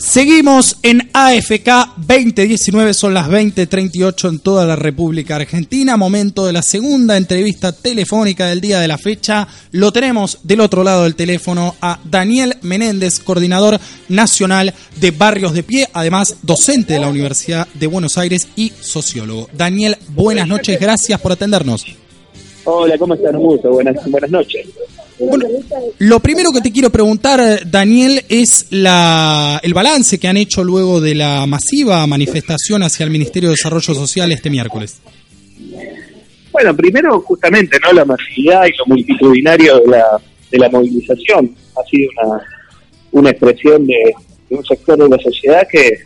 Seguimos en AFK 2019, son las 20:38 en toda la República Argentina. Momento de la segunda entrevista telefónica del día de la fecha. Lo tenemos del otro lado del teléfono a Daniel Menéndez, coordinador nacional de Barrios de Pie, además docente de la Universidad de Buenos Aires y sociólogo. Daniel, buenas noches, gracias por atendernos. Hola, ¿cómo están? Mucho, buenas, buenas noches. Bueno, lo primero que te quiero preguntar, Daniel, es la, el balance que han hecho luego de la masiva manifestación hacia el Ministerio de Desarrollo Social este miércoles. Bueno, primero justamente, ¿no? La masividad y lo multitudinario de la, de la movilización ha sido una, una expresión de, un sector de la sociedad que,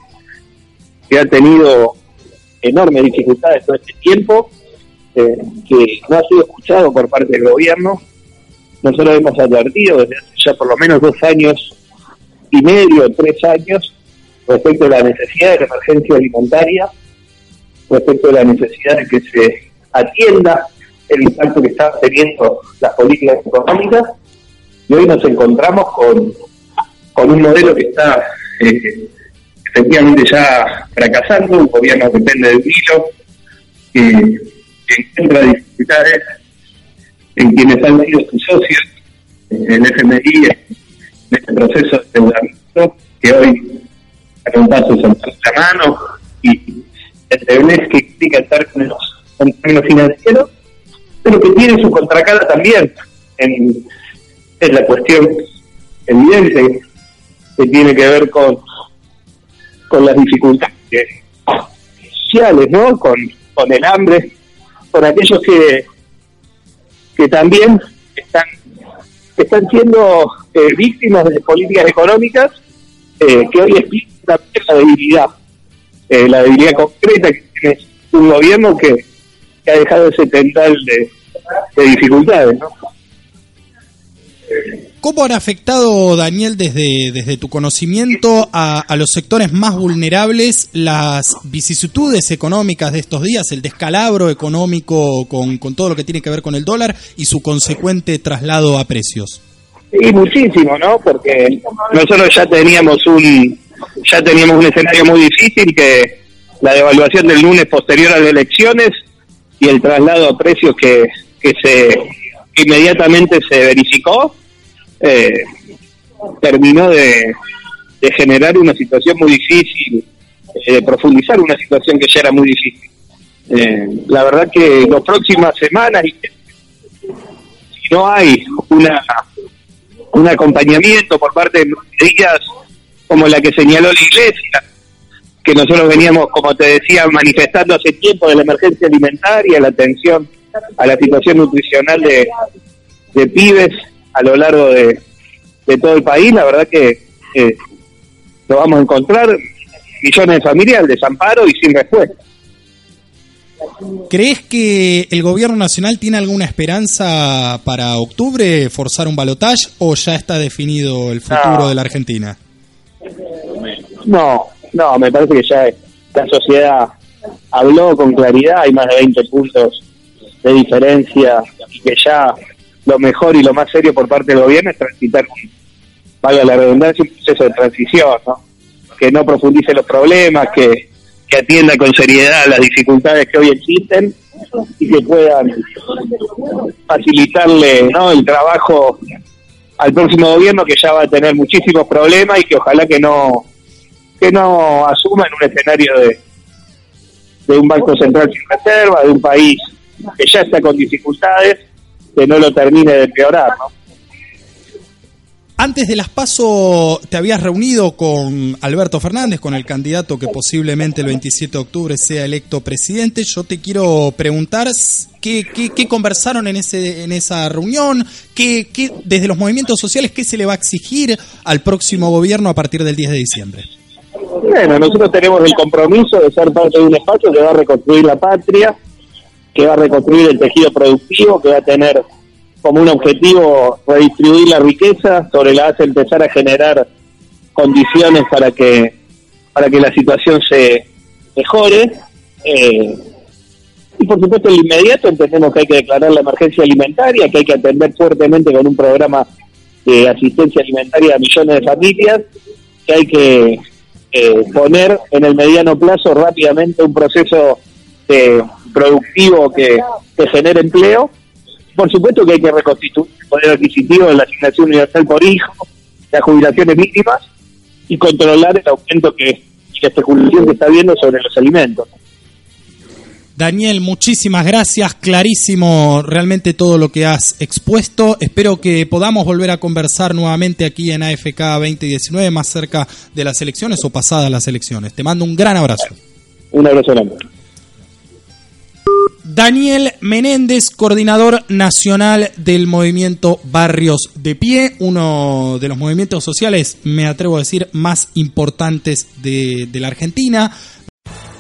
que ha tenido enormes dificultades todo este tiempo, eh, que no ha sido escuchado por parte del gobierno. Nosotros hemos advertido desde hace ya por lo menos dos años y medio, tres años, respecto a la necesidad de la emergencia alimentaria, respecto a la necesidad de que se atienda el impacto que están teniendo las políticas económicas. Y hoy nos encontramos con, con un modelo que está eh, efectivamente ya fracasando, un gobierno que depende del hilo, que, que encuentra dificultades en quienes han sido sus socios en el FMI en este proceso de endeudamiento que hoy a un paso la mano y el que implica estar con los términos financieros, pero que tiene su contracara también en, en la cuestión evidente que tiene que ver con, con las dificultades sociales, ¿no? Con, con el hambre, con aquellos que, que también están, están siendo eh, víctimas de políticas económicas eh, que hoy explican también la debilidad, eh, la debilidad concreta que tiene un gobierno que, que ha dejado ese tendal de, de dificultades, ¿no? ¿Cómo han afectado, Daniel, desde, desde tu conocimiento a, los sectores más vulnerables las vicisitudes económicas de estos días, el descalabro económico con, con todo lo que tiene que ver con el dólar y su consecuente traslado a precios? Sí, muchísimo, ¿no? Porque nosotros ya teníamos un ya teníamos un escenario muy difícil que la devaluación del lunes posterior a las elecciones y el traslado a precios que, que se inmediatamente se verificó eh, terminó de, generar una situación muy difícil, eh, de profundizar una situación que ya era muy difícil. Eh, la verdad que las próximas semanas, si no hay una un acompañamiento por parte de medidas como la que señaló la Iglesia, que nosotros veníamos, como te decía, manifestando hace tiempo de la emergencia alimentaria, la atención a la situación nutricional de, de pibes a lo largo de, de todo el país, la verdad que eh, lo vamos a encontrar millones de familias al desamparo y sin respuesta. ¿Crees que el gobierno nacional tiene alguna esperanza para octubre forzar un balotaje o ya está definido el futuro No. de la Argentina? No, no, me parece que ya la sociedad habló con claridad, hay más de 20 puntos de diferencia que ya lo mejor y lo más serio por parte del gobierno es transitar, un, valga la redundancia, un proceso de transición, ¿no? que no profundice los problemas, que, que atienda con seriedad las dificultades que hoy existen y que puedan facilitarle ¿no? el trabajo al próximo gobierno que ya va a tener muchísimos problemas y que ojalá que no que no asuma en un escenario de, de un banco central sin reserva, de un país que ya está con dificultades, que no lo termine de empeorar, ¿no? Antes de las PASO te habías reunido con Alberto Fernández, con el candidato que posiblemente el 27 de octubre sea electo presidente. Yo te quiero preguntar qué, qué, qué conversaron en, ese, en esa reunión, qué, qué, desde los movimientos sociales, qué se le va a exigir al próximo gobierno a partir del 10 de diciembre. Bueno, nosotros tenemos el compromiso de ser parte de un espacio que va a reconstruir la patria, que va a reconstruir el tejido productivo, que va a tener como un objetivo redistribuir la riqueza, sobre la base empezar a generar condiciones para que para que la situación se mejore. Eh, y por supuesto, el inmediato entendemos que hay que declarar la emergencia alimentaria, que hay que atender fuertemente con un programa de asistencia alimentaria a millones de familias, que hay que eh, poner en el mediano plazo rápidamente un proceso eh, productivo que, que genere empleo por supuesto que hay que reconstituir el poder adquisitivo de la asignación universal por hijo, las jubilaciones mínimas y controlar el aumento que la especulación que está habiendo sobre los alimentos. Daniel, muchísimas gracias, clarísimo realmente todo lo que has expuesto. Espero que podamos volver a conversar nuevamente aquí en AFK 2019, más cerca de las elecciones o pasadas las elecciones. Te mando un gran abrazo. Un abrazo grande. Daniel Menéndez, coordinador nacional del movimiento Barrios de Pie, uno de los movimientos sociales, me atrevo a decir, más importantes de, la Argentina.